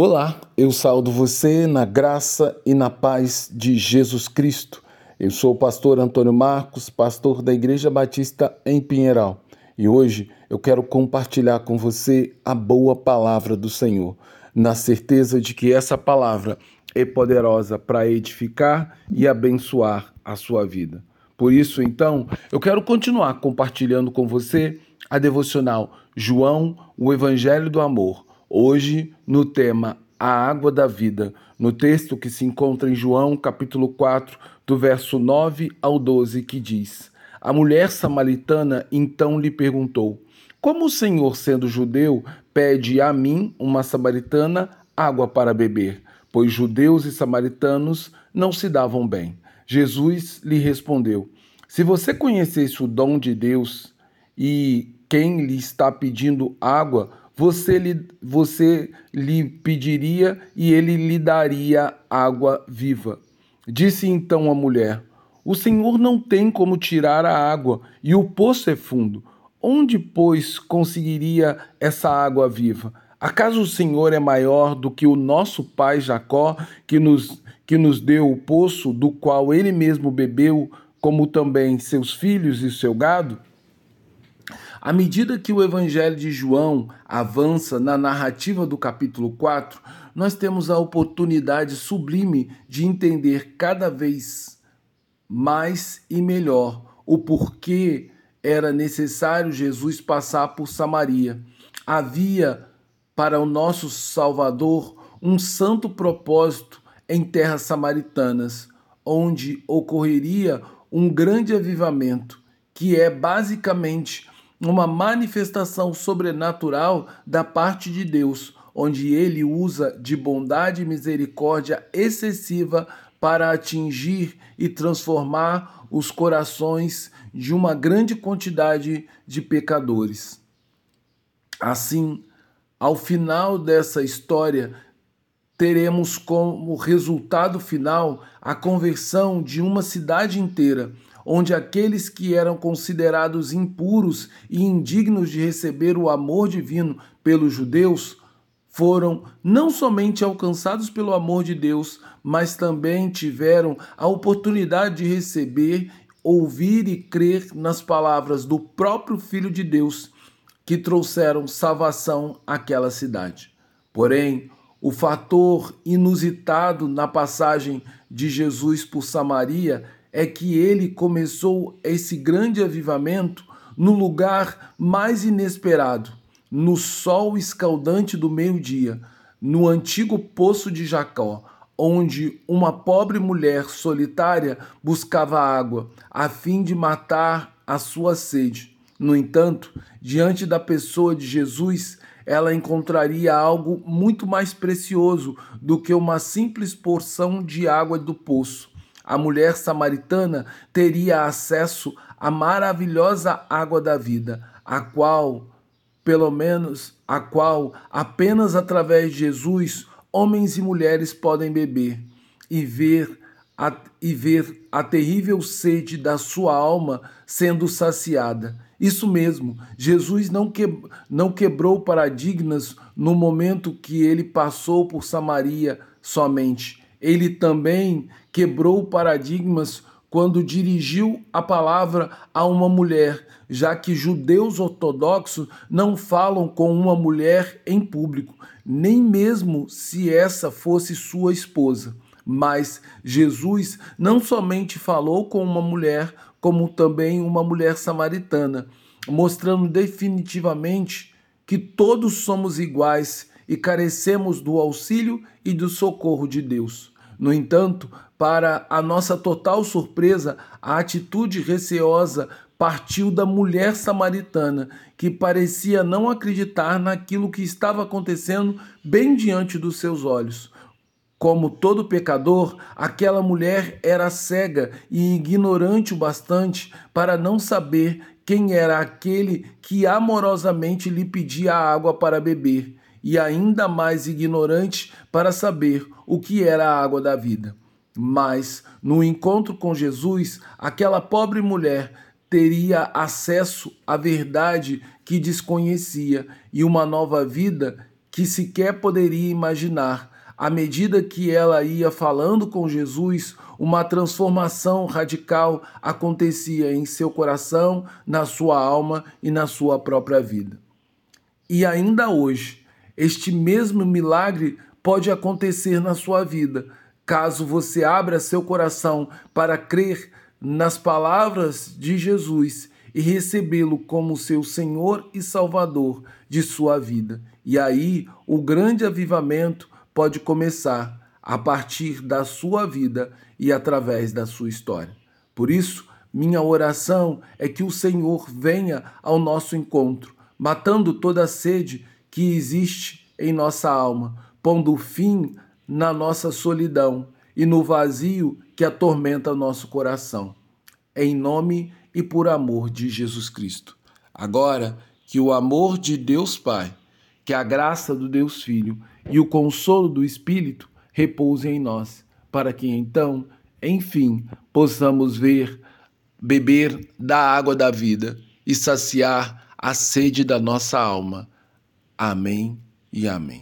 Olá, eu saldo você na graça e na paz de Jesus Cristo. Eu sou o pastor Antônio Marcos, pastor da Igreja Batista em Pinheiral, e hoje eu quero compartilhar com você a boa palavra do Senhor, na certeza de que essa palavra é poderosa para edificar e abençoar a sua vida. Por isso, então, eu quero continuar compartilhando com você a devocional João, o Evangelho do Amor Hoje, no tema A Água da Vida, no texto que se encontra em João, capítulo 4, do verso 9 ao 12, que diz: A mulher samaritana então lhe perguntou: Como o Senhor, sendo judeu, pede a mim, uma samaritana, água para beber? Pois judeus e samaritanos não se davam bem. Jesus lhe respondeu: Se você conhecesse o dom de Deus e quem lhe está pedindo água, você lhe, você lhe pediria e ele lhe daria água viva. Disse então a mulher: O Senhor não tem como tirar a água, e o poço é fundo. Onde, pois, conseguiria essa água viva? Acaso o Senhor é maior do que o nosso pai Jacó, que nos, que nos deu o poço, do qual ele mesmo bebeu, como também seus filhos e seu gado? À medida que o Evangelho de João avança na narrativa do capítulo 4, nós temos a oportunidade sublime de entender cada vez mais e melhor o porquê era necessário Jesus passar por Samaria. Havia para o nosso Salvador um santo propósito em terras samaritanas, onde ocorreria um grande avivamento, que é basicamente uma manifestação sobrenatural da parte de Deus, onde ele usa de bondade e misericórdia excessiva para atingir e transformar os corações de uma grande quantidade de pecadores. Assim, ao final dessa história, teremos como resultado final a conversão de uma cidade inteira onde aqueles que eram considerados impuros e indignos de receber o amor divino pelos judeus foram não somente alcançados pelo amor de Deus, mas também tiveram a oportunidade de receber, ouvir e crer nas palavras do próprio Filho de Deus que trouxeram salvação àquela cidade. Porém, o fator inusitado na passagem de Jesus por Samaria é que ele começou esse grande avivamento no lugar mais inesperado, no sol escaldante do meio-dia, no antigo poço de Jacó, onde uma pobre mulher solitária buscava água a fim de matar a sua sede. No entanto, diante da pessoa de Jesus, ela encontraria algo muito mais precioso do que uma simples porção de água do poço a mulher samaritana teria acesso à maravilhosa água da vida, a qual, pelo menos, a qual apenas através de Jesus homens e mulheres podem beber e ver a, e ver a terrível sede da sua alma sendo saciada. Isso mesmo, Jesus não, que, não quebrou paradigmas no momento que ele passou por Samaria somente ele também quebrou paradigmas quando dirigiu a palavra a uma mulher, já que judeus ortodoxos não falam com uma mulher em público, nem mesmo se essa fosse sua esposa. Mas Jesus não somente falou com uma mulher, como também uma mulher samaritana, mostrando definitivamente que todos somos iguais e carecemos do auxílio e do socorro de Deus. No entanto, para a nossa total surpresa, a atitude receosa partiu da mulher samaritana, que parecia não acreditar naquilo que estava acontecendo bem diante dos seus olhos. Como todo pecador, aquela mulher era cega e ignorante o bastante para não saber quem era aquele que amorosamente lhe pedia água para beber e ainda mais ignorante para saber o que era a água da vida. Mas, no encontro com Jesus, aquela pobre mulher teria acesso à verdade que desconhecia e uma nova vida que sequer poderia imaginar. À medida que ela ia falando com Jesus, uma transformação radical acontecia em seu coração, na sua alma e na sua própria vida. E ainda hoje, este mesmo milagre pode acontecer na sua vida, caso você abra seu coração para crer nas palavras de Jesus e recebê-lo como seu Senhor e Salvador de sua vida. E aí o grande avivamento pode começar a partir da sua vida e através da sua história. Por isso, minha oração é que o Senhor venha ao nosso encontro, matando toda a sede que existe em nossa alma, pondo fim na nossa solidão e no vazio que atormenta nosso coração. Em nome e por amor de Jesus Cristo. Agora, que o amor de Deus Pai, que a graça do Deus Filho e o consolo do Espírito repousem em nós, para que então, enfim, possamos ver, beber da água da vida e saciar a sede da nossa alma. Amém e amém.